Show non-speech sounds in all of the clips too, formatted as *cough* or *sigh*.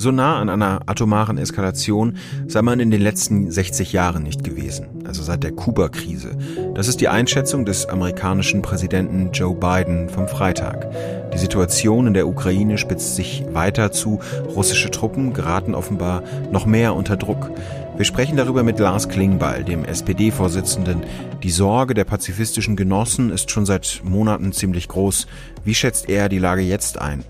So nah an einer atomaren Eskalation sei man in den letzten 60 Jahren nicht gewesen, also seit der Kuba-Krise. Das ist die Einschätzung des amerikanischen Präsidenten Joe Biden vom Freitag. Die Situation in der Ukraine spitzt sich weiter zu. Russische Truppen geraten offenbar noch mehr unter Druck. Wir sprechen darüber mit Lars Klingbeil, dem SPD-Vorsitzenden. Die Sorge der pazifistischen Genossen ist schon seit Monaten ziemlich groß. Wie schätzt er die Lage jetzt ein?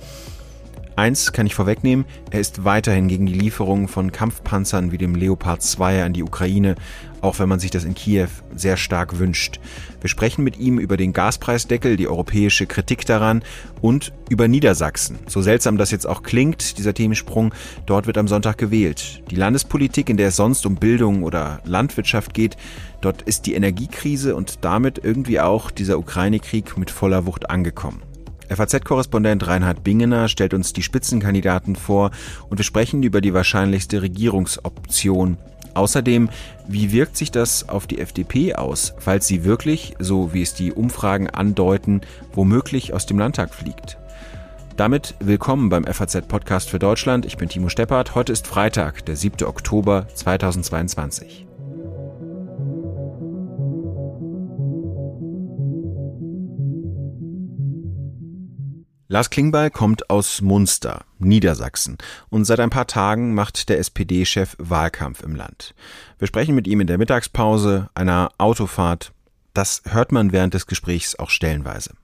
Eins kann ich vorwegnehmen, er ist weiterhin gegen die Lieferung von Kampfpanzern wie dem Leopard 2 an die Ukraine, auch wenn man sich das in Kiew sehr stark wünscht. Wir sprechen mit ihm über den Gaspreisdeckel, die europäische Kritik daran und über Niedersachsen. So seltsam das jetzt auch klingt, dieser Themensprung, dort wird am Sonntag gewählt. Die Landespolitik, in der es sonst um Bildung oder Landwirtschaft geht, dort ist die Energiekrise und damit irgendwie auch dieser Ukraine-Krieg mit voller Wucht angekommen. FAZ-Korrespondent Reinhard Bingener stellt uns die Spitzenkandidaten vor und wir sprechen über die wahrscheinlichste Regierungsoption. Außerdem, wie wirkt sich das auf die FDP aus, falls sie wirklich, so wie es die Umfragen andeuten, womöglich aus dem Landtag fliegt? Damit willkommen beim FAZ-Podcast für Deutschland. Ich bin Timo Steppert. Heute ist Freitag, der 7. Oktober 2022. Lars Klingbeil kommt aus Munster, Niedersachsen, und seit ein paar Tagen macht der SPD-Chef Wahlkampf im Land. Wir sprechen mit ihm in der Mittagspause, einer Autofahrt. Das hört man während des Gesprächs auch stellenweise.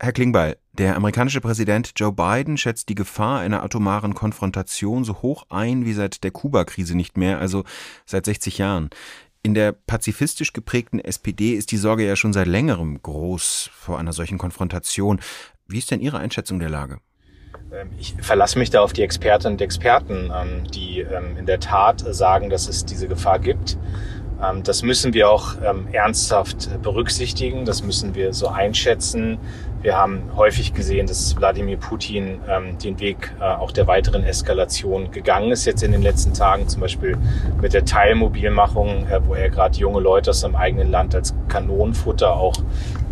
Herr Klingbeil, der amerikanische Präsident Joe Biden schätzt die Gefahr einer atomaren Konfrontation so hoch ein wie seit der Kuba-Krise nicht mehr, also seit 60 Jahren. In der pazifistisch geprägten SPD ist die Sorge ja schon seit längerem groß vor einer solchen Konfrontation. Wie ist denn Ihre Einschätzung der Lage? Ähm, ich verlasse mich da auf die Expertinnen und Experten, ähm, die ähm, in der Tat sagen, dass es diese Gefahr gibt. Das müssen wir auch ernsthaft berücksichtigen, das müssen wir so einschätzen. Wir haben häufig gesehen, dass Wladimir Putin den Weg äh, auch der weiteren Eskalation gegangen ist jetzt in den letzten Tagen, zum Beispiel mit der Teilmobilmachung, äh, wo er gerade junge Leute aus seinem eigenen Land als Kanonenfutter auch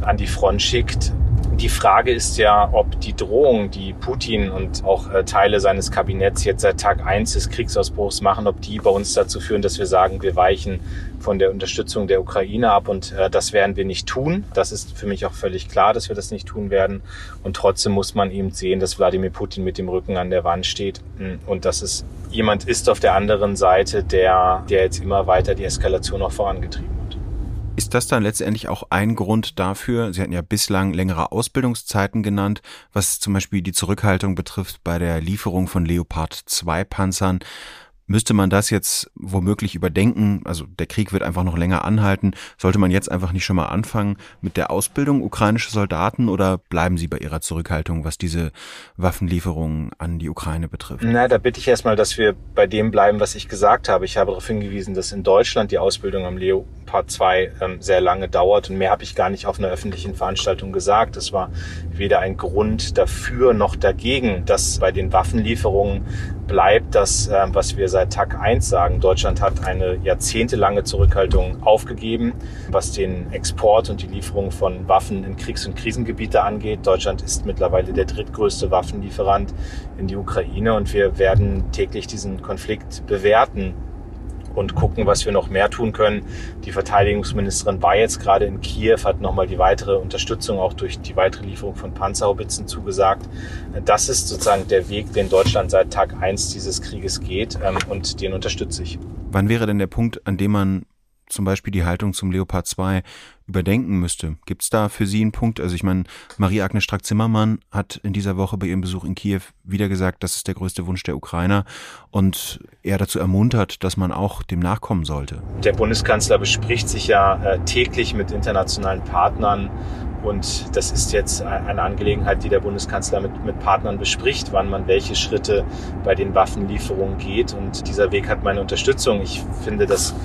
an die Front schickt. Die Frage ist ja, ob die Drohung, die Putin und auch äh, Teile seines Kabinetts jetzt seit Tag eins des Kriegsausbruchs machen, ob die bei uns dazu führen, dass wir sagen, wir weichen von der Unterstützung der Ukraine ab und äh, das werden wir nicht tun. Das ist für mich auch völlig klar, dass wir das nicht tun werden. Und trotzdem muss man eben sehen, dass Wladimir Putin mit dem Rücken an der Wand steht hm, und dass es jemand ist auf der anderen Seite, der, der jetzt immer weiter die Eskalation noch vorangetrieben ist das dann letztendlich auch ein Grund dafür? Sie hatten ja bislang längere Ausbildungszeiten genannt, was zum Beispiel die Zurückhaltung betrifft bei der Lieferung von Leopard 2 Panzern. Müsste man das jetzt womöglich überdenken? Also der Krieg wird einfach noch länger anhalten. Sollte man jetzt einfach nicht schon mal anfangen mit der Ausbildung ukrainischer Soldaten oder bleiben Sie bei Ihrer Zurückhaltung, was diese Waffenlieferungen an die Ukraine betrifft? Na, da bitte ich erstmal, dass wir bei dem bleiben, was ich gesagt habe. Ich habe darauf hingewiesen, dass in Deutschland die Ausbildung am Leopard 2 ähm, sehr lange dauert und mehr habe ich gar nicht auf einer öffentlichen Veranstaltung gesagt. Es war weder ein Grund dafür noch dagegen, dass bei den Waffenlieferungen bleibt das, äh, was wir seit Tag 1 sagen. Deutschland hat eine jahrzehntelange Zurückhaltung aufgegeben, was den Export und die Lieferung von Waffen in Kriegs- und Krisengebiete angeht. Deutschland ist mittlerweile der drittgrößte Waffenlieferant in die Ukraine und wir werden täglich diesen Konflikt bewerten und gucken, was wir noch mehr tun können. Die Verteidigungsministerin war jetzt gerade in Kiew, hat nochmal die weitere Unterstützung auch durch die weitere Lieferung von Panzerhaubitzen zugesagt. Das ist sozusagen der Weg, den Deutschland seit Tag eins dieses Krieges geht ähm, und den unterstütze ich. Wann wäre denn der Punkt, an dem man zum Beispiel die Haltung zum Leopard 2 überdenken müsste. Gibt es da für Sie einen Punkt? Also ich meine, Marie-Agnes Strack-Zimmermann hat in dieser Woche bei ihrem Besuch in Kiew wieder gesagt, das ist der größte Wunsch der Ukrainer und er dazu ermuntert, dass man auch dem nachkommen sollte. Der Bundeskanzler bespricht sich ja äh, täglich mit internationalen Partnern und das ist jetzt eine Angelegenheit, die der Bundeskanzler mit, mit Partnern bespricht, wann man welche Schritte bei den Waffenlieferungen geht. Und dieser Weg hat meine Unterstützung. Ich finde, dass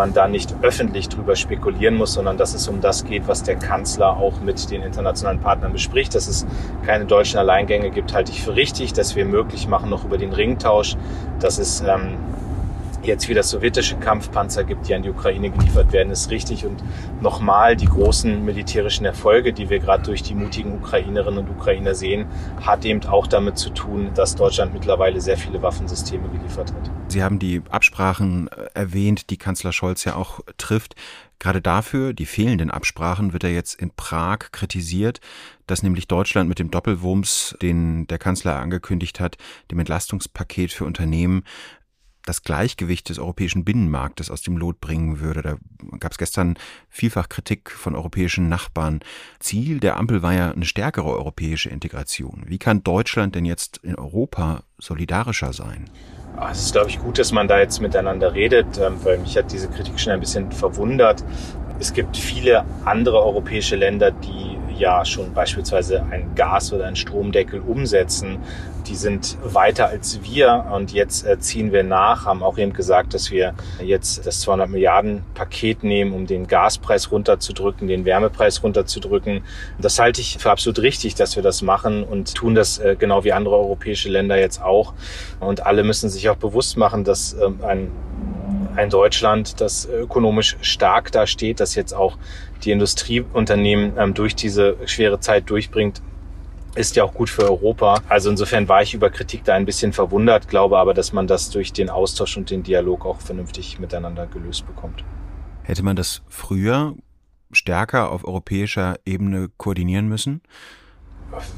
man da nicht öffentlich drüber spekulieren muss, sondern dass es um das geht, was der Kanzler auch mit den internationalen Partnern bespricht. Dass es keine deutschen Alleingänge gibt, halte ich für richtig. Dass wir möglich machen noch über den Ringtausch, dass es ähm, jetzt wieder sowjetische Kampfpanzer gibt, die an die Ukraine geliefert werden, ist richtig. Und nochmal die großen militärischen Erfolge, die wir gerade durch die mutigen Ukrainerinnen und Ukrainer sehen, hat eben auch damit zu tun, dass Deutschland mittlerweile sehr viele Waffensysteme geliefert hat. Sie haben die Absprachen äh, erwähnt, die Kanzler Scholz ja auch trifft. Gerade dafür, die fehlenden Absprachen, wird er jetzt in Prag kritisiert, dass nämlich Deutschland mit dem Doppelwumms, den der Kanzler angekündigt hat, dem Entlastungspaket für Unternehmen, das Gleichgewicht des europäischen Binnenmarktes aus dem Lot bringen würde. Da gab es gestern vielfach Kritik von europäischen Nachbarn. Ziel der Ampel war ja eine stärkere europäische Integration. Wie kann Deutschland denn jetzt in Europa solidarischer sein? Ah, es ist, glaube ich, gut, dass man da jetzt miteinander redet, ähm, weil mich hat diese Kritik schon ein bisschen verwundert. Es gibt viele andere europäische Länder, die ja schon beispielsweise ein Gas- oder ein Stromdeckel umsetzen. Die sind weiter als wir und jetzt äh, ziehen wir nach, haben auch eben gesagt, dass wir jetzt das 200 Milliarden Paket nehmen, um den Gaspreis runterzudrücken, den Wärmepreis runterzudrücken. Das halte ich für absolut richtig, dass wir das machen und tun das äh, genau wie andere europäische Länder jetzt auch. Und alle müssen sich auch bewusst machen, dass ähm, ein ein Deutschland, das ökonomisch stark dasteht, das jetzt auch die Industrieunternehmen ähm, durch diese schwere Zeit durchbringt, ist ja auch gut für Europa. Also insofern war ich über Kritik da ein bisschen verwundert, glaube aber, dass man das durch den Austausch und den Dialog auch vernünftig miteinander gelöst bekommt. Hätte man das früher stärker auf europäischer Ebene koordinieren müssen?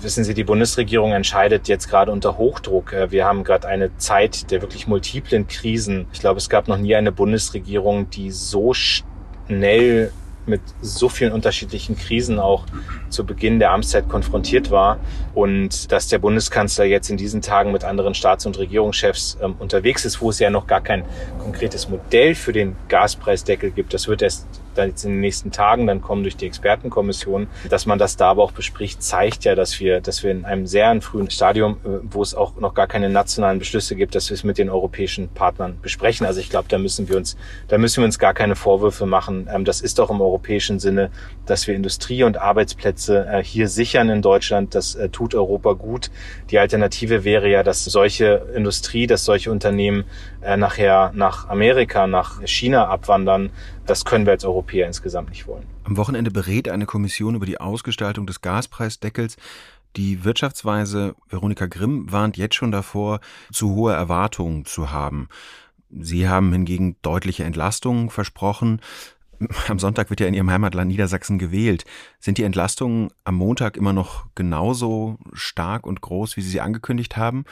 Wissen Sie, die Bundesregierung entscheidet jetzt gerade unter Hochdruck. Äh, wir haben gerade eine Zeit der wirklich multiplen Krisen. Ich glaube, es gab noch nie eine Bundesregierung, die so schnell mit so vielen unterschiedlichen Krisen auch zu Beginn der Amtszeit konfrontiert war und dass der Bundeskanzler jetzt in diesen Tagen mit anderen Staats- und Regierungschefs ähm, unterwegs ist, wo es ja noch gar kein konkretes Modell für den Gaspreisdeckel gibt. Das wird erst dann jetzt in den nächsten Tagen dann kommen durch die Expertenkommission, dass man das da aber auch bespricht, zeigt ja, dass wir, dass wir in einem sehr frühen Stadium, äh, wo es auch noch gar keine nationalen Beschlüsse gibt, dass wir es mit den europäischen Partnern besprechen. Also ich glaube, da müssen wir uns, da müssen wir uns gar keine Vorwürfe machen. Ähm, das ist doch im europäischen Sinne, dass wir Industrie und Arbeitsplätze äh, hier sichern in Deutschland. Das äh, tut Europa gut. Die Alternative wäre ja, dass solche Industrie, dass solche Unternehmen nachher nach Amerika, nach China abwandern. Das können wir als Europäer insgesamt nicht wollen. Am Wochenende berät eine Kommission über die Ausgestaltung des Gaspreisdeckels. Die Wirtschaftsweise Veronika Grimm warnt jetzt schon davor, zu hohe Erwartungen zu haben. Sie haben hingegen deutliche Entlastungen versprochen. Am Sonntag wird ja in Ihrem Heimatland Niedersachsen gewählt. Sind die Entlastungen am Montag immer noch genauso stark und groß, wie Sie sie angekündigt haben?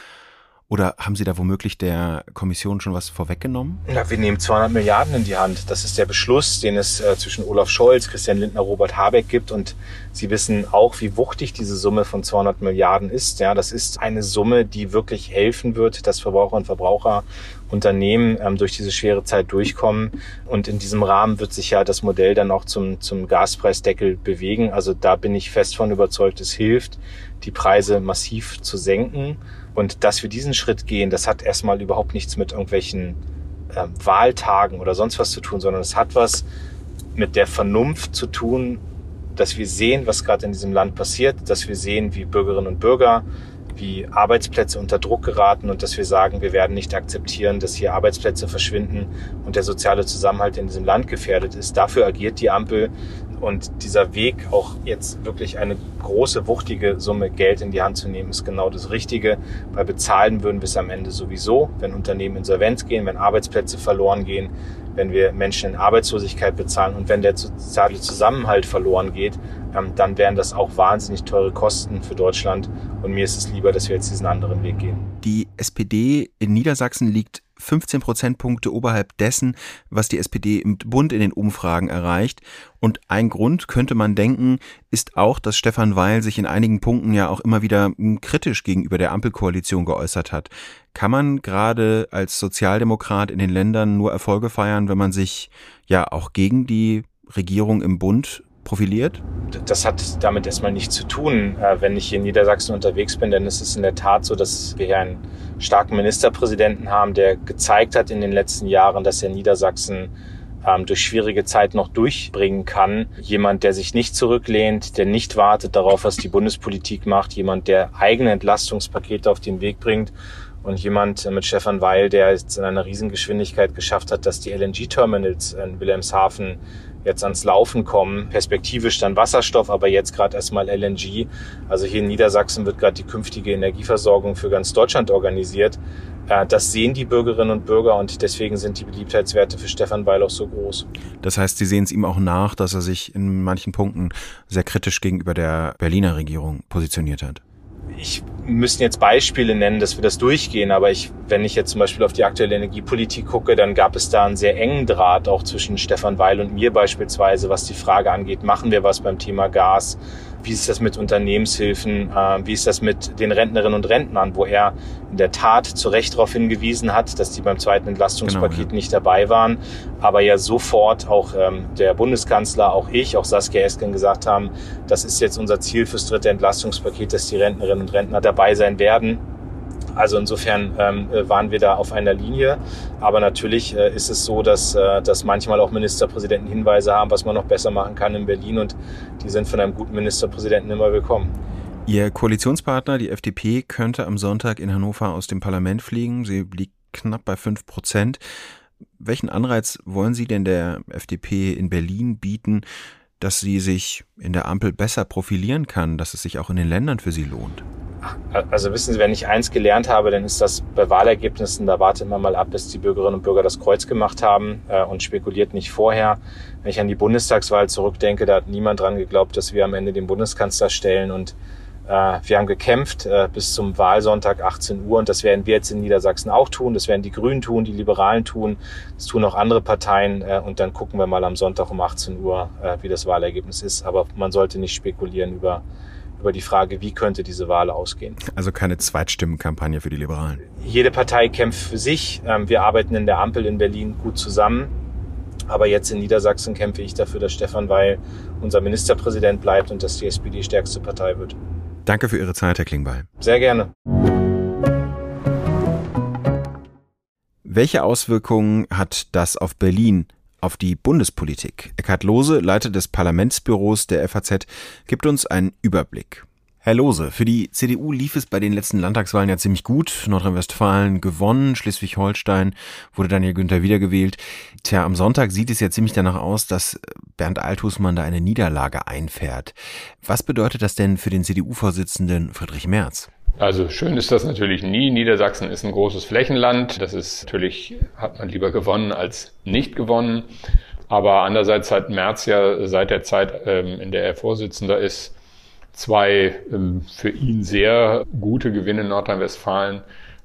Oder haben Sie da womöglich der Kommission schon was vorweggenommen? Ja, wir nehmen 200 Milliarden in die Hand. Das ist der Beschluss, den es äh, zwischen Olaf Scholz, Christian Lindner, Robert Habeck gibt. Und Sie wissen auch, wie wuchtig diese Summe von 200 Milliarden ist. Ja, das ist eine Summe, die wirklich helfen wird, dass Verbraucher und Verbraucher Unternehmen ähm, durch diese schwere Zeit durchkommen. Und in diesem Rahmen wird sich ja das Modell dann auch zum, zum Gaspreisdeckel bewegen. Also da bin ich fest von überzeugt, es hilft, die Preise massiv zu senken. Und dass wir diesen Schritt gehen, das hat erstmal überhaupt nichts mit irgendwelchen äh, Wahltagen oder sonst was zu tun, sondern es hat was mit der Vernunft zu tun, dass wir sehen, was gerade in diesem Land passiert, dass wir sehen, wie Bürgerinnen und Bürger, wie Arbeitsplätze unter Druck geraten und dass wir sagen, wir werden nicht akzeptieren, dass hier Arbeitsplätze verschwinden und der soziale Zusammenhalt in diesem Land gefährdet ist. Dafür agiert die Ampel und dieser Weg, auch jetzt wirklich eine große, wuchtige Summe Geld in die Hand zu nehmen, ist genau das Richtige, weil bezahlen würden wir es am Ende sowieso, wenn Unternehmen insolvenz gehen, wenn Arbeitsplätze verloren gehen, wenn wir Menschen in Arbeitslosigkeit bezahlen und wenn der soziale Zusammenhalt verloren geht, ähm, dann wären das auch wahnsinnig teure Kosten für Deutschland. Und mir ist es lieber, dass wir jetzt diesen anderen Weg gehen. Die SPD in Niedersachsen liegt 15 Prozentpunkte oberhalb dessen, was die SPD im Bund in den Umfragen erreicht. Und ein Grund, könnte man denken, ist auch, dass Stefan Weil sich in einigen Punkten ja auch immer wieder hm, kritisch gegenüber der Ampelkoalition geäußert hat. Kann man gerade als Sozialdemokrat in den Ländern nur Erfolge feiern, wenn man sich ja auch gegen die Regierung im Bund profiliert? Das hat damit erstmal nichts zu tun. Äh, wenn ich hier in Niedersachsen unterwegs bin, dann ist es in der Tat so, dass wir hier einen starken Ministerpräsidenten haben, der gezeigt hat in den letzten Jahren, dass er Niedersachsen ähm, durch schwierige Zeit noch durchbringen kann. Jemand, der sich nicht zurücklehnt, der nicht wartet darauf, was die Bundespolitik macht, jemand, der eigene Entlastungspakete auf den Weg bringt Und jemand mit Stefan Weil, der jetzt in einer Riesengeschwindigkeit geschafft hat, dass die LNG-Terminals in Wilhelmshaven jetzt ans Laufen kommen. Perspektivisch dann Wasserstoff, aber jetzt gerade erstmal LNG. Also hier in Niedersachsen wird gerade die künftige Energieversorgung für ganz Deutschland organisiert. Äh, das sehen die Bürgerinnen und Bürger und deswegen sind die Beliebtheitswerte für Stefan Weil auch so groß. Das heißt, Sie sehen es ihm auch nach, dass er sich in manchen Punkten sehr kritisch gegenüber der Berliner Regierung positioniert hat ich müsste jetzt Beispiele nennen, dass wir das durchgehen, aber ich, wenn ich jetzt zum Beispiel auf die aktuelle Energiepolitik gucke, dann gab es da einen sehr engen Draht auch zwischen Stefan Weil und mir beispielsweise, was die Frage angeht, machen wir was beim Thema Gas? Wie ist das mit Unternehmenshilfen? Äh, wie ist das mit den Rentnerinnen und Rentnern, wo er in der Tat zu Recht darauf hingewiesen hat, dass die beim zweiten Entlastungspaket genau, ja. nicht dabei waren, aber ja sofort auch ähm, der Bundeskanzler, auch ich, auch Saskia Esken gesagt haben, das ist jetzt unser Ziel fürs dritte Entlastungspaket, dass die Rentnerinnen und Rentner dabei sein werden. Also insofern ähm, äh, waren wir da auf einer Linie. Aber natürlich äh, ist es so, dass, äh, dass manchmal auch Ministerpräsidenten Hinweise haben, was man noch besser machen kann in Berlin. Und die sind von einem guten Ministerpräsidenten immer willkommen. Ihr Koalitionspartner, die FDP, könnte am Sonntag in Hannover aus dem Parlament fliegen. Sie liegt knapp bei fünf Prozent. Welchen Anreiz wollen Sie denn der FDP in Berlin bieten, dass sie sich in der Ampel besser profilieren kann, dass es sich auch in den Ländern für sie lohnt? Also wissen Sie, wenn ich eins gelernt habe, dann ist das bei Wahlergebnissen, da wartet man mal ab, bis die Bürgerinnen und Bürger das Kreuz gemacht haben äh, und spekuliert nicht vorher. Wenn ich an die Bundestagswahl zurückdenke, da hat niemand dran geglaubt, dass wir am Ende den Bundeskanzler stellen und wir haben gekämpft äh, bis zum Wahlsonntag 18 Uhr und das werden wir jetzt in Niedersachsen auch tun. Das werden die Grünen tun, die Liberalen tun, das tun auch andere Parteien äh, und dann gucken wir mal am Sonntag um 18 Uhr, äh, wie das Wahlergebnis ist. Aber man sollte nicht spekulieren über über die Frage, wie könnte diese Wahl ausgehen. Also keine Zweitstimmenkampagne für die Liberalen. Jede Partei kämpft für sich. Ähm, wir arbeiten in der Ampel in Berlin gut zusammen. Aber jetzt in Niedersachsen kämpfe ich dafür, dass Stefan Weil unser Ministerpräsident bleibt und dass die SPD stärkste Partei wird. Danke für Ihre Zeit, Herr Klingbeil. Sehr gerne. Welche Auswirkungen hat das auf Berlin auf die Bundespolitik. Eckhard Lohse, Leiter des Parlamentsbüros der FAZ, gibt uns einen Überblick. Herr Lohse, für die CDU lief es bei den letzten Landtagswahlen ja ziemlich gut. Nordrhein-Westfalen gewonnen, Schleswig-Holstein wurde Daniel Günther wiedergewählt. Tja, am Sonntag sieht es ja ziemlich danach aus, dass Bernd Althusmann da eine Niederlage einfährt. Was bedeutet das denn für den CDU-Vorsitzenden Friedrich Merz? Also schön ist das natürlich nie. Niedersachsen ist ein großes Flächenland. Das ist natürlich, hat man lieber gewonnen als nicht gewonnen. Aber andererseits hat Merz ja seit der Zeit, ähm, in der er Vorsitzender ist, zwei ähm, für ihn sehr gute Gewinne in Nordrhein-Westfalen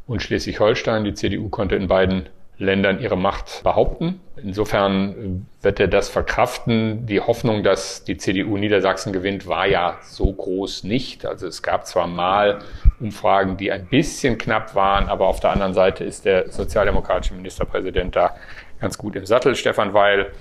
und Schleswig-Holstein. Die CDU konnte in beiden Ländern ihre Macht behaupten. Insofern äh, wird er das verkraften. Die Hoffnung, dass die CDU Niedersachsen gewinnt, war ja so groß nicht. Also es gab zwar mal Umfragen, die ein bisschen knapp waren, aber auf der anderen Seite ist der sozialdemokratische Ministerpräsident da ganz gut im Sattel, Stefan Weil.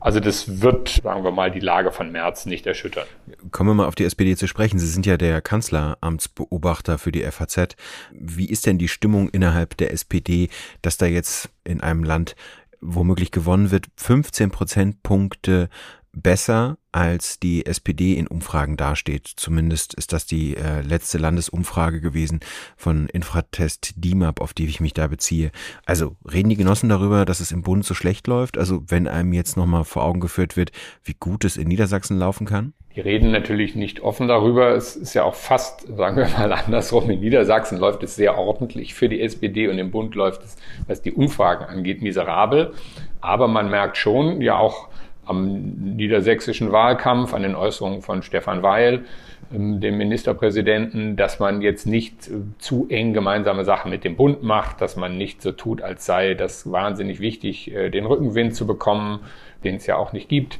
Also das wird, sagen wir mal, die Lage von März nicht erschüttern. Kommen wir mal auf die SPD zu sprechen. Sie sind ja der Kanzleramtsbeobachter für die FAZ. Wie ist denn die Stimmung innerhalb der SPD, dass da jetzt in einem Land womöglich gewonnen wird, 15 Prozentpunkte besser als die SPD in Umfragen dasteht. Zumindest ist das die äh, letzte Landesumfrage gewesen von Infratest DIMAP, auf die ich mich da beziehe. Also reden die Genossen darüber, dass es im Bund so schlecht läuft? Also wenn einem jetzt nochmal vor Augen geführt wird, wie gut es in Niedersachsen laufen kann? Die reden natürlich nicht offen darüber. Es ist ja auch fast, sagen wir mal andersrum, in Niedersachsen läuft es sehr ordentlich für die SPD und im Bund läuft es, was die Umfragen angeht, miserabel. Aber man merkt schon, ja auch am niedersächsischen Wahlkampf, an den Äußerungen von Stefan Weil, ähm, dem Ministerpräsidenten, dass man jetzt nicht äh, zu eng gemeinsame Sachen mit dem Bund macht, dass man nicht so tut, als sei das wahnsinnig wichtig, äh, den Rückenwind zu bekommen, den es ja auch nicht gibt.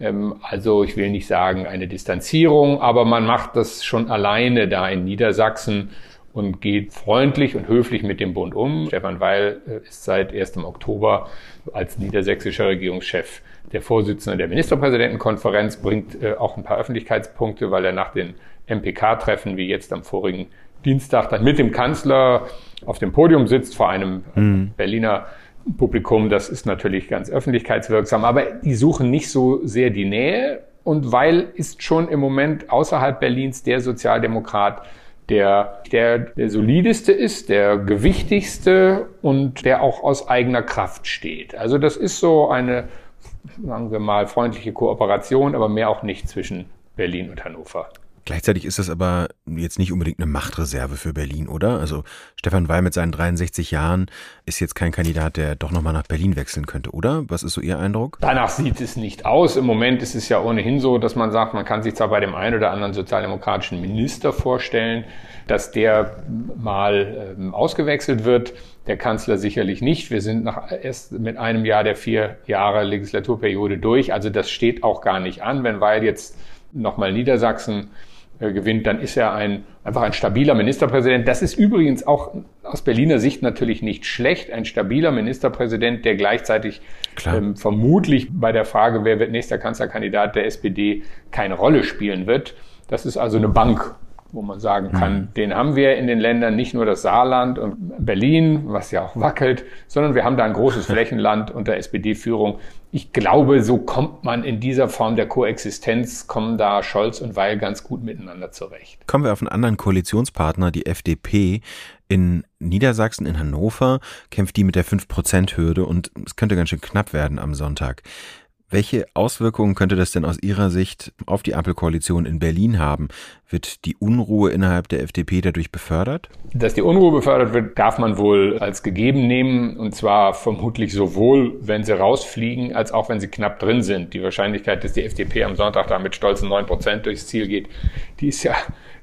Ähm, also ich will nicht sagen eine Distanzierung, aber man macht das schon alleine da in Niedersachsen und geht freundlich und höflich mit dem Bund um. Stefan Weil äh, ist seit 1. Oktober als niedersächsischer Regierungschef der Vorsitzende der Ministerpräsidentenkonferenz, bringt äh, auch ein paar Öffentlichkeitspunkte, weil er nach den MPK-Treffen, wie jetzt am vorigen Dienstag, dann mit dem Kanzler auf dem Podium sitzt vor einem mhm. Berliner Publikum. Das ist natürlich ganz öffentlichkeitswirksam, aber die suchen nicht so sehr die Nähe. Und Weil ist schon im Moment außerhalb Berlins der Sozialdemokrat, der, der der solideste ist, der gewichtigste und der auch aus eigener Kraft steht. Also das ist so eine, sagen wir mal, freundliche Kooperation, aber mehr auch nicht zwischen Berlin und Hannover. Gleichzeitig ist das aber jetzt nicht unbedingt eine Machtreserve für Berlin, oder? Also Stefan Weil mit seinen 63 Jahren ist jetzt kein Kandidat, der doch nochmal nach Berlin wechseln könnte, oder? Was ist so Ihr Eindruck? Danach sieht es nicht aus. Im Moment ist es ja ohnehin so, dass man sagt, man kann sich zwar bei dem einen oder anderen sozialdemokratischen Minister vorstellen, dass der mal ähm, ausgewechselt wird. Der Kanzler sicherlich nicht. Wir sind nach, erst mit einem Jahr der vier Jahre Legislaturperiode durch. Also das steht auch gar nicht an. Wenn Weil jetzt nochmal Niedersachsen äh, gewinnt, dann ist er ein, einfach ein stabiler Ministerpräsident. Das ist übrigens auch aus Berliner Sicht natürlich nicht schlecht. Ein stabiler Ministerpräsident, der gleichzeitig ähm, vermutlich bei der Frage, wer wird nächster Kanzlerkandidat der SPD, keine Rolle spielen wird. Das ist also eine Bank wo man sagen kann, mhm. den haben wir in den Ländern nicht nur das Saarland und Berlin, was ja auch wackelt, sondern wir haben da ein großes *laughs* Flächenland unter SPD-Führung. Ich glaube, so kommt man in dieser Form der Koexistenz, kommen da Scholz und Weil ganz gut miteinander zurecht. Kommen wir auf einen anderen Koalitionspartner, die FDP. In Niedersachsen, in Hannover, kämpft die mit der 5-Prozent-Hürde und es könnte ganz schön knapp werden am Sonntag. Welche Auswirkungen könnte das denn aus Ihrer Sicht auf die Ampelkoalition in Berlin haben? Wird die Unruhe innerhalb der FDP dadurch befördert? Dass die Unruhe befördert wird, darf man wohl als gegeben nehmen. Und zwar vermutlich sowohl, wenn sie rausfliegen, als auch wenn sie knapp drin sind. Die Wahrscheinlichkeit, dass die FDP am Sonntag da mit stolzen neun Prozent durchs Ziel geht, die ist ja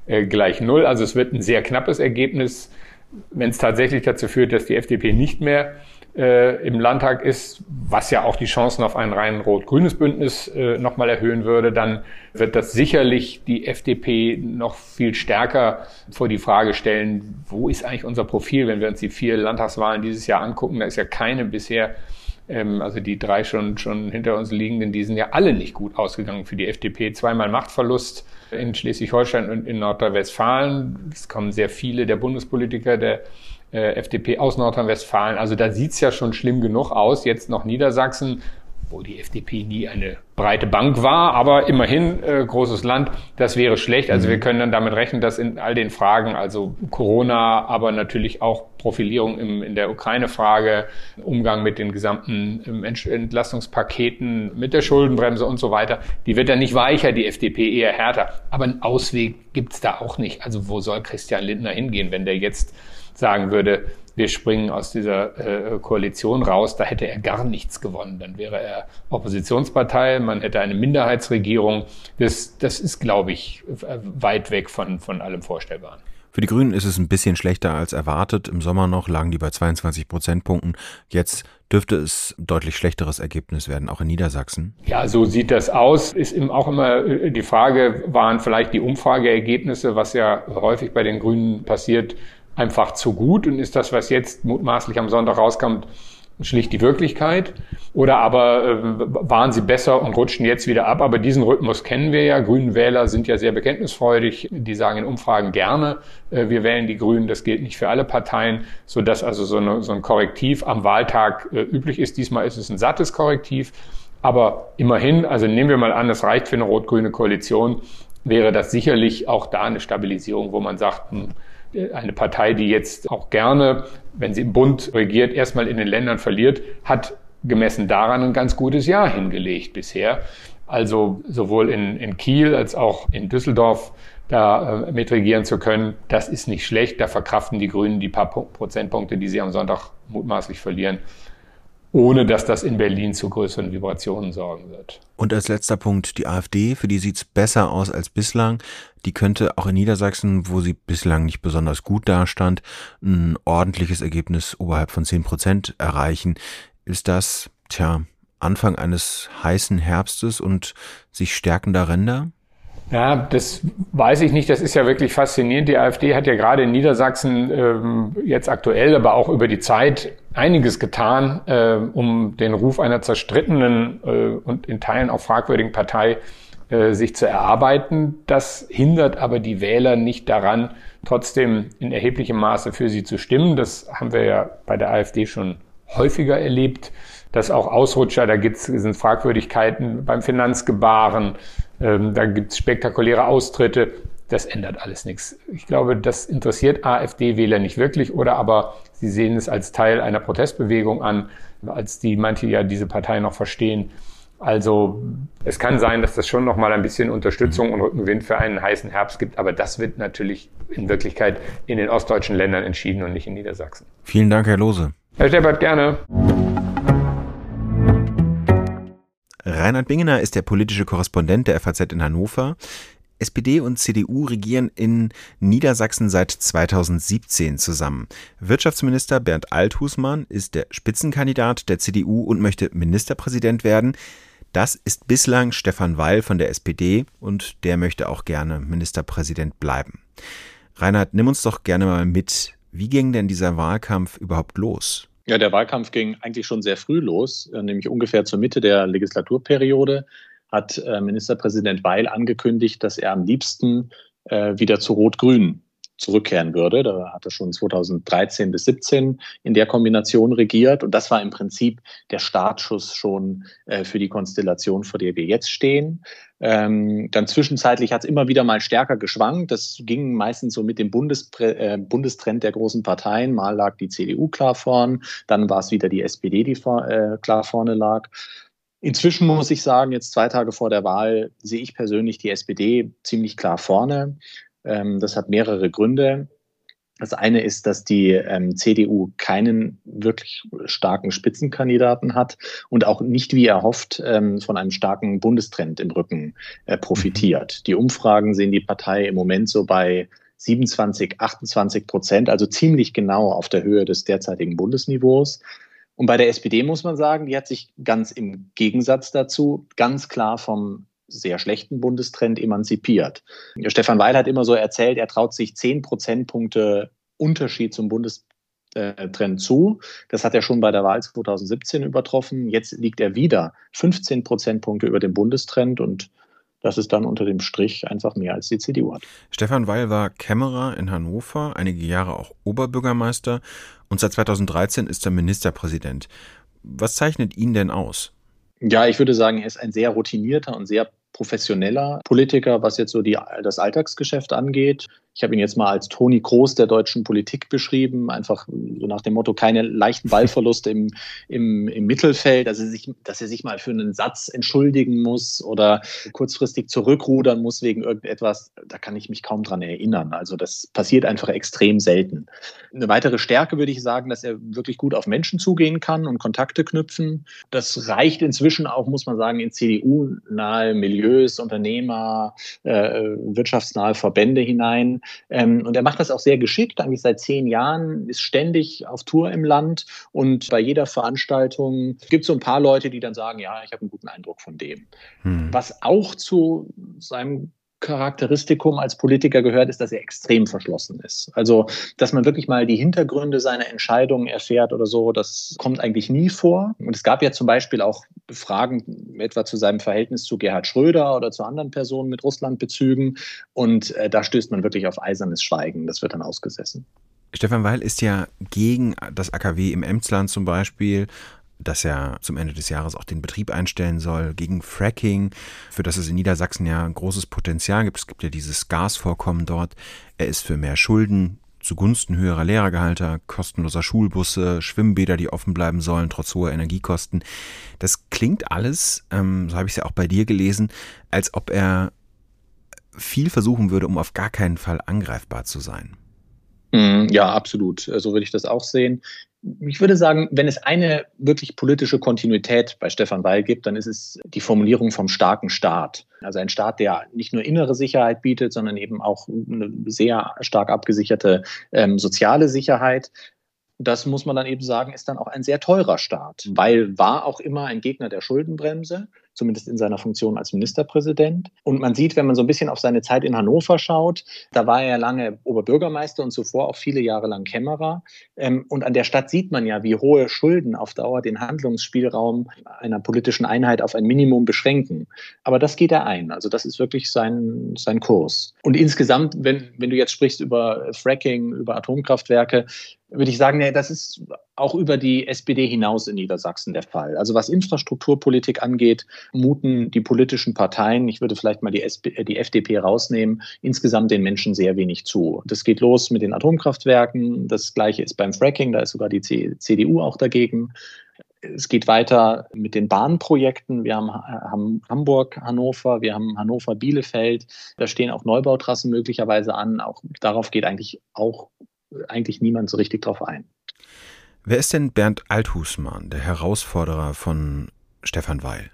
äh, gleich null. Also es wird ein sehr knappes Ergebnis. Wenn es tatsächlich dazu führt, dass die FDP nicht mehr äh, im Landtag ist, was ja auch die Chancen auf ein rein rot-grünes Bündnis äh, nochmal erhöhen würde, dann wird das sicherlich die FDP noch viel stärker vor die Frage stellen, wo ist eigentlich unser Profil, wenn wir uns die vier Landtagswahlen dieses Jahr angucken, da ist ja keine bisher ähm, also die drei schon, schon hinter uns liegenden, die sind ja alle nicht gut ausgegangen für die FDP. Zweimal Machtverlust in Schleswig-Holstein und in Nordrhein-Westfalen. Es kommen sehr viele der Bundespolitiker der äh, FDP aus Nordrhein-Westfalen. Also da sieht's ja schon schlimm genug aus. Jetzt noch Niedersachsen, wo die FDP nie eine breite Bank war, aber immerhin äh, großes Land. Das wäre schlecht. Also mhm. wir können dann damit rechnen, dass in all den Fragen, also Corona, aber natürlich auch Profilierung im, in der Ukraine-Frage, Umgang mit den gesamten ähm, Entlastungspaketen, mit der Schuldenbremse und so weiter, die wird dann nicht weicher, die FDP eher härter. Aber einen Ausweg gibt's da auch nicht. Also wo soll Christian Lindner hingehen, wenn der jetzt sagen würde, wir springen aus dieser äh, Koalition raus, da hätte er gar nichts gewonnen. Dann wäre er Oppositionspartei, man hätte eine Minderheitsregierung. Das, das ist, glaube ich, weit weg von, von allem Vorstellbaren. Für die Grünen ist es ein bisschen schlechter als erwartet. Im Sommer noch lagen die bei 22 Prozentpunkten. Jetzt dürfte es deutlich schlechteres Ergebnis werden, auch in Niedersachsen. Ja, so sieht das aus. Ist eben auch immer äh, die Frage, waren vielleicht die Umfrageergebnisse, was ja häufig bei den Grünen passiert, einfach zu gut und ist das, was jetzt mutmaßlich am Sonntag rauskommt, schlicht die Wirklichkeit? Oder aber äh, waren sie besser und rutschen jetzt wieder ab? Aber diesen Rhythmus kennen wir ja. Grünen Wähler sind ja sehr bekenntnisfreudig. Die sagen in Umfragen gerne, äh, wir wählen die Grünen. Das gilt nicht für alle Parteien, so dass also so, eine, so ein Korrektiv am Wahltag äh, üblich ist. Diesmal ist es ein sattes Korrektiv. Aber immerhin, also nehmen wir mal an, es reicht für eine rot-grüne Koalition, wäre das sicherlich auch da eine Stabilisierung, wo man sagt, hm, eine Partei, die jetzt auch gerne, wenn sie im Bund regiert, erstmal in den Ländern verliert, hat gemessen daran ein ganz gutes Jahr hingelegt bisher. Also sowohl in, in Kiel als auch in Düsseldorf da äh, mitregieren zu können, das ist nicht schlecht. Da verkraften die Grünen die paar Prozentpunkte, die sie am Sonntag mutmaßlich verlieren, ohne dass das in Berlin zu größeren Vibrationen sorgen wird. Und als letzter Punkt die AfD, für die sieht's besser aus als bislang. Die könnte auch in Niedersachsen, wo sie bislang nicht besonders gut dastand, ein ordentliches Ergebnis oberhalb von zehn Prozent erreichen. Ist das, tja, Anfang eines heißen Herbstes und sich stärkender Ränder? Ja, das weiß ich nicht. Das ist ja wirklich faszinierend. Die AfD hat ja gerade in Niedersachsen ähm, jetzt aktuell, aber auch über die Zeit einiges getan, äh, um den Ruf einer zerstrittenen äh, und in Teilen auch fragwürdigen Partei äh, sich zu erarbeiten. Das hindert aber die Wähler nicht daran, trotzdem in erheblichem Maße für sie zu stimmen. Das haben wir ja bei der AfD schon häufiger erlebt, dass auch Ausrutscher, da gibt's, sind Fragwürdigkeiten beim Finanzgebaren, ähm, da gibt's spektakuläre Austritte. das ändert alles nichts. Ich glaube, das interessiert AfD-Wähler nicht wirklich oder aber sie sehen es als Teil einer Protestbewegung an, als die manche ja diese Partei noch verstehen. Also es kann sein, dass das schon noch mal ein bisschen Unterstützung und Rückenwind für einen heißen Herbst gibt, aber das wird natürlich in Wirklichkeit in den ostdeutschen Ländern entschieden und nicht in Niedersachsen. Vielen Dank, Herr Lose. Herr Steppert, gerne. Reinhard Bingener ist der politische Korrespondent der FAZ in Hannover. SPD und CDU regieren in Niedersachsen seit 2017 zusammen. Wirtschaftsminister Bernd Althusmann ist der Spitzenkandidat der CDU und möchte Ministerpräsident werden. Das ist bislang Stefan Weil von der SPD und der möchte auch gerne Ministerpräsident bleiben. Reinhard, nimm uns doch gerne mal mit. Wie ging denn dieser Wahlkampf überhaupt los? Ja, der Wahlkampf ging eigentlich schon sehr früh los, äh, nämlich ungefähr zur Mitte der Legislaturperiode hat äh, Ministerpräsident Weil angekündigt, dass er am liebsten äh, wieder zu Rot-Grün zurückkehren würde. Da hat er schon 2013 bis 17 in der Kombination regiert. Und das war im Prinzip der Startschuss schon äh, für die Konstellation, vor der wir jetzt stehen. Ähm, dann zwischenzeitlich hat es immer wieder mal stärker geschwankt. Das ging meistens so mit dem Bundestrend äh, Bundestrend der großen Parteien. Mal lag die CDU klar vorn, dann war es wieder die SPD, die vor, äh, klar vorne lag. Inzwischen muss ich sagen, jetzt zwei Tage vor der Wahl sehe ich persönlich die SPD ziemlich klar vorne. Ähm, das hat mehrere Gründe. Das eine ist, dass die ähm, CDU keinen wirklich starken Spitzenkandidaten hat und auch nicht, wie erhofft, ähm, von einem starken Bundestrend im Rücken äh, profitiert. Mhm. Die Umfragen sehen die Partei im Moment so bei 27, 28 Prozent, also ziemlich genau auf der Höhe des derzeitigen Bundesniveaus. Und bei der SPD muss man sagen, die hat sich ganz im Gegensatz dazu ganz klar vom sehr schlechten Bundestrend emanzipiert. Stefan Weil hat immer so erzählt, er traut sich zehn Prozentpunkte Unterschied zum Bundestrend zu. Das hat er schon bei der Wahl 2017 übertroffen. Jetzt liegt er wieder 15 Prozentpunkte über dem Bundestrend und das ist dann unter dem Strich einfach mehr als die CDU hat. Stefan Weil war Kämmerer in Hannover, einige Jahre auch Oberbürgermeister und seit 2013 ist er Ministerpräsident. Was zeichnet ihn denn aus? Ja, ich würde sagen, er ist ein sehr routinierter und sehr professioneller Politiker, was jetzt so die, das Alltagsgeschäft angeht. Ich habe ihn jetzt mal als Toni Groß der deutschen Politik beschrieben, einfach so nach dem Motto, keine leichten *laughs* Ballverluste im, im, im Mittelfeld, also sich, dass er sich mal für einen Satz entschuldigen muss oder kurzfristig zurückrudern muss wegen irgendetwas, da kann ich mich kaum dran erinnern. Also das passiert einfach extrem selten. Eine weitere Stärke würde ich sagen, dass er wirklich gut auf Menschen zugehen kann und Kontakte knüpfen. Das reicht inzwischen auch, muss man sagen, in CDU-nahe Milieus, Unternehmer, äh, wirtschaftsnahe Verbände hinein. Ähm, und er macht das auch sehr geschickt, eigentlich seit zehn Jahren, ist ständig auf Tour im Land und bei jeder Veranstaltung gibt es so ein paar Leute, die dann sagen, ja, ich habe einen guten Eindruck von dem. Hm. Was auch zu seinem Charakteristikum als Politiker gehört, ist, dass er extrem verschlossen ist. Also, dass man wirklich mal die Hintergründe seiner Entscheidungen erfährt oder so, das kommt eigentlich nie vor. Und es gab ja zum Beispiel auch Fragen etwa zu seinem Verhältnis zu Gerhard Schröder oder zu anderen Personen mit Russlandbezügen. Und äh, da stößt man wirklich auf eisernes Schweigen. Das wird dann ausgesessen. Stefan Weil ist ja gegen das AKW im Emsland zum Beispiel dass er zum Ende des Jahres auch den Betrieb einstellen soll, gegen Fracking, für das es in Niedersachsen ja ein großes Potenzial gibt. Es gibt ja dieses Gasvorkommen dort. Er ist für mehr Schulden zugunsten höherer Lehrergehalter, kostenloser Schulbusse, Schwimmbäder, die offen bleiben sollen, trotz hoher Energiekosten. Das klingt alles, ähm, so habe ich es ja auch bei dir gelesen, als ob er viel versuchen würde, um auf gar keinen Fall angreifbar zu sein. Mhm, ja, absolut. So würde ich das auch sehen ich würde sagen, wenn es eine wirklich politische Kontinuität bei Stefan Weil gibt, dann ist es die Formulierung vom starken Staat. Also ein Staat, der nicht nur innere Sicherheit bietet, sondern eben auch eine sehr stark abgesicherte ähm, soziale Sicherheit das muss man dann eben sagen, ist dann auch ein sehr teurer Staat, weil war auch immer ein Gegner der Schuldenbremse, zumindest in seiner Funktion als Ministerpräsident. Und man sieht, wenn man so ein bisschen auf seine Zeit in Hannover schaut, da war er lange Oberbürgermeister und zuvor auch viele Jahre lang Kämmerer. Ähm, und an der Stadt sieht man ja, wie hohe Schulden auf Dauer den Handlungsspielraum einer politischen Einheit auf ein Minimum beschränken. Aber das geht er ein. Also das ist wirklich sein, sein Kurs. Und insgesamt, wenn, wenn du jetzt sprichst über Fracking, über Atomkraftwerke, würde ich sagen, nee, das ist auch über die SPD hinaus in Niedersachsen der Fall. Also was Infrastrukturpolitik angeht, muten die politischen Parteien, ich würde vielleicht mal die, SP, die FDP rausnehmen, insgesamt den Menschen sehr wenig zu. Das geht los mit den Atomkraftwerken, das gleiche ist beim Fracking, da ist sogar die CDU auch dagegen. Es geht weiter mit den Bahnprojekten. Wir haben, haben Hamburg, Hannover, wir haben Hannover, Bielefeld. Da stehen auch Neubautrassen möglicherweise an. Auch darauf geht eigentlich auch eigentlich niemand so richtig drauf ein. Wer ist denn Bernd Althusmann, der Herausforderer von Stefan Weil?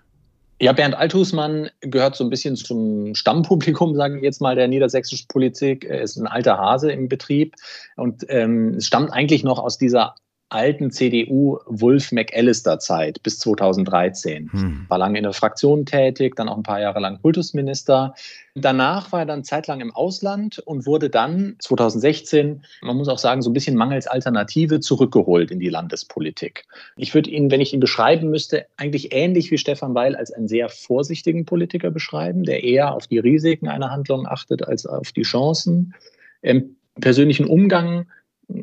Ja, Bernd Althusmann gehört so ein bisschen zum Stammpublikum, sage ich jetzt mal, der niedersächsischen Politik. Er ist ein alter Hase im Betrieb und ähm, stammt eigentlich noch aus dieser alten CDU Wolf McAllister Zeit bis 2013. Hm. War lange in der Fraktion tätig, dann auch ein paar Jahre lang Kultusminister. Danach war er dann zeitlang im Ausland und wurde dann 2016, man muss auch sagen, so ein bisschen mangels Alternative zurückgeholt in die Landespolitik. Ich würde ihn, wenn ich ihn beschreiben müsste, eigentlich ähnlich wie Stefan Weil als einen sehr vorsichtigen Politiker beschreiben, der eher auf die Risiken einer Handlung achtet als auf die Chancen. Im persönlichen Umgang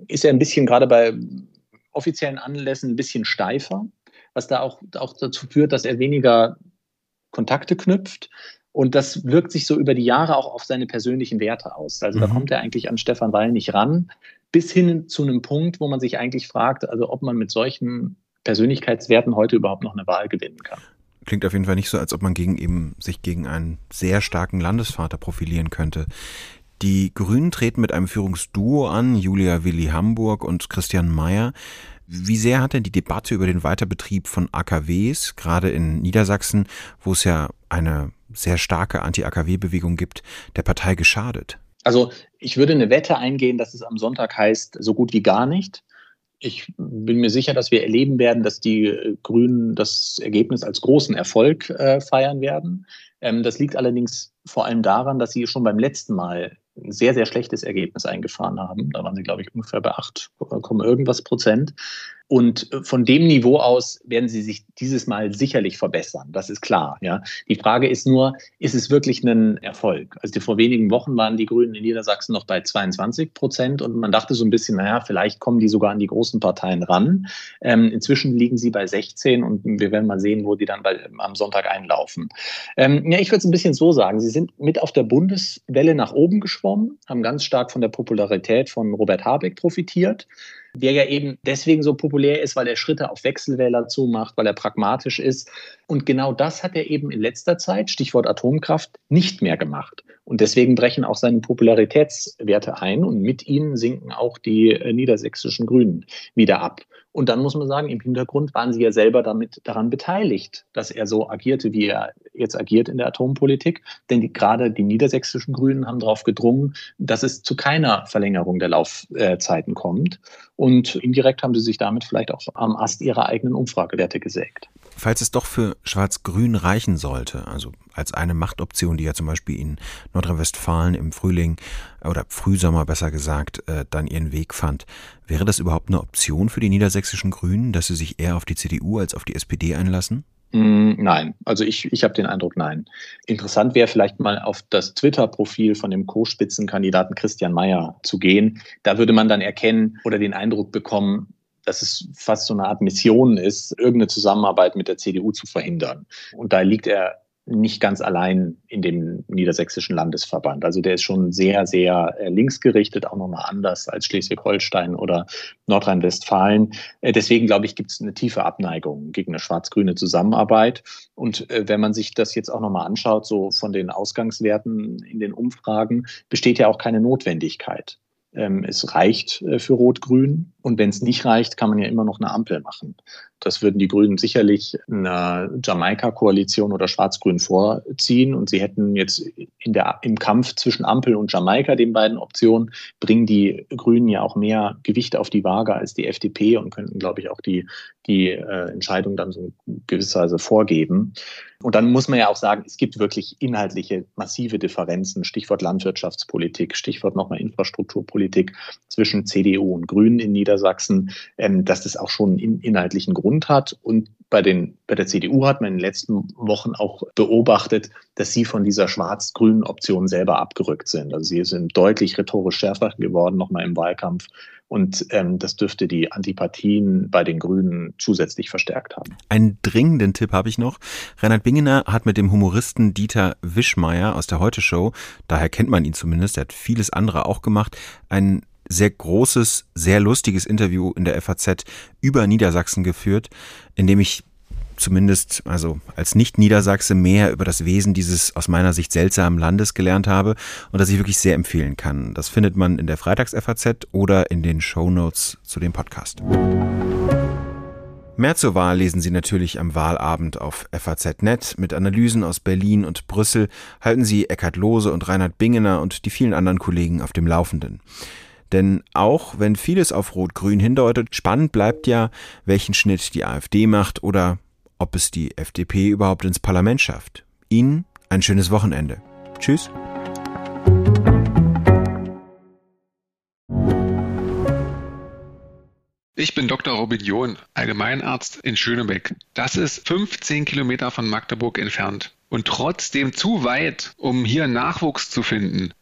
ist er ein bisschen gerade bei offiziellen Anlässen ein bisschen steifer, was da auch, auch dazu führt, dass er weniger Kontakte knüpft. Und das wirkt sich so über die Jahre auch auf seine persönlichen Werte aus. Also mhm. da kommt er eigentlich an Stefan Weil nicht ran, bis hin zu einem Punkt, wo man sich eigentlich fragt, also ob man mit solchen Persönlichkeitswerten heute überhaupt noch eine Wahl gewinnen kann. Klingt auf jeden Fall nicht so, als ob man gegen eben sich gegen einen sehr starken Landesvater profilieren könnte. Die Grünen treten mit einem Führungsduo an, Julia Willi Hamburg und Christian Mayer. Wie sehr hat denn die Debatte über den Weiterbetrieb von AKWs, gerade in Niedersachsen, wo es ja eine sehr starke Anti-AKW-Bewegung gibt, der Partei geschadet? Also ich würde eine Wette eingehen, dass es am Sonntag heißt, so gut wie gar nicht. Ich bin mir sicher, dass wir erleben werden, dass die Grünen das Ergebnis als großen Erfolg äh, feiern werden. Ähm, das liegt allerdings vor allem daran, dass sie schon beim letzten Mal ein sehr, sehr schlechtes Ergebnis eingefahren haben. Da waren sie, glaube ich, ungefähr bei 8, irgendwas Prozent. Und äh, von dem Niveau aus werden sie sich dieses Mal sicherlich verbessern. Das ist klar. Ja. Die Frage ist nur, ist es wirklich ein Erfolg? Also vor wenigen Wochen waren die Grünen in Niedersachsen noch bei 22 Prozent und man dachte so ein bisschen, naja, vielleicht kommen die sogar an die großen Parteien ran. Ähm, inzwischen liegen sie bei 16 und wir werden mal sehen, wo die dann bei, am Sonntag einlaufen. Ähm, ja, ich würde es ein bisschen so sagen. Sie sind mit auf der Bundeswelle nach oben geschwommen, haben ganz stark von der Popularität von Robert Habeck profitiert der ja eben deswegen so populär ist, weil er Schritte auf Wechselwähler zumacht, weil er pragmatisch ist. Und genau das hat er eben in letzter Zeit, Stichwort Atomkraft, nicht mehr gemacht. Und deswegen brechen auch seine Popularitätswerte ein und mit ihnen sinken auch die äh, niedersächsischen Grünen wieder ab. Und dann muss man sagen, im Hintergrund waren sie ja selber damit daran beteiligt, dass er so agierte, wie er jetzt agiert in der Atompolitik. Denn die, gerade die niedersächsischen Grünen haben darauf gedrungen, dass es zu keiner Verlängerung der Laufzeiten kommt. Und indirekt haben sie sich damit vielleicht auch am Ast ihrer eigenen Umfragewerte gesägt. Falls es doch für Schwarz-Grün reichen sollte, also als eine Machtoption, die ja zum Beispiel in Nordrhein-Westfalen im Frühling oder Frühsommer besser gesagt äh, dann ihren Weg fand, wäre das überhaupt eine Option für die niedersächsischen Grünen, dass sie sich eher auf die CDU als auf die SPD einlassen? Mm, nein, also ich, ich habe den Eindruck, nein. Interessant wäre vielleicht mal auf das Twitter-Profil von dem Co-Spitzenkandidaten Christian Mayer zu gehen. Da würde man dann erkennen oder den Eindruck bekommen, dass es fast so eine Art Mission ist, irgendeine Zusammenarbeit mit der CDU zu verhindern. Und da liegt er nicht ganz allein in dem niedersächsischen Landesverband. Also der ist schon sehr, sehr äh, linksgerichtet, auch nochmal anders als Schleswig-Holstein oder Nordrhein-Westfalen. Äh, deswegen glaube ich, gibt es eine tiefe Abneigung gegen eine schwarz-grüne Zusammenarbeit. Und äh, wenn man sich das jetzt auch nochmal anschaut, so von den Ausgangswerten in den Umfragen, besteht ja auch keine Notwendigkeit. Ähm, es reicht für Rot-Grün. Und wenn es nicht reicht, kann man ja immer noch eine Ampel machen. Das würden die Grünen sicherlich einer Jamaika-Koalition oder Schwarz-Grün vorziehen. Und sie hätten jetzt in der, im Kampf zwischen Ampel und Jamaika, den beiden Optionen, bringen die Grünen ja auch mehr Gewicht auf die Waage als die FDP und könnten, glaube ich, auch die, die äh, Entscheidung dann so in gewisser Weise vorgeben. Und dann muss man ja auch sagen, es gibt wirklich inhaltliche massive Differenzen, Stichwort Landwirtschaftspolitik, Stichwort nochmal Infrastrukturpolitik zwischen CDU und Grünen in Niedersachsen, ähm, dass das auch schon einen inhaltlichen Grund hat. Und bei, den, bei der CDU hat man in den letzten Wochen auch beobachtet, dass sie von dieser schwarz-grünen Option selber abgerückt sind. Also sie sind deutlich rhetorisch schärfer geworden, nochmal im Wahlkampf. Und ähm, das dürfte die Antipathien bei den Grünen zusätzlich verstärkt haben. Einen dringenden Tipp habe ich noch. Reinhard Bingener hat mit dem Humoristen Dieter Wischmeier aus der Heute Show, daher kennt man ihn zumindest, er hat vieles andere auch gemacht, einen sehr großes, sehr lustiges Interview in der FAZ über Niedersachsen geführt, in dem ich zumindest, also als Nicht-Niedersachse mehr über das Wesen dieses aus meiner Sicht seltsamen Landes gelernt habe und das ich wirklich sehr empfehlen kann. Das findet man in der Freitags-FAZ oder in den Show Notes zu dem Podcast. Mehr zur Wahl lesen Sie natürlich am Wahlabend auf FAZ.net. Mit Analysen aus Berlin und Brüssel halten Sie Eckhard Lohse und Reinhard Bingener und die vielen anderen Kollegen auf dem Laufenden. Denn auch wenn vieles auf Rot-Grün hindeutet, spannend bleibt ja, welchen Schnitt die AfD macht oder ob es die FDP überhaupt ins Parlament schafft. Ihnen ein schönes Wochenende. Tschüss. Ich bin Dr. Robin John, Allgemeinarzt in Schönebeck. Das ist 15 Kilometer von Magdeburg entfernt und trotzdem zu weit, um hier Nachwuchs zu finden.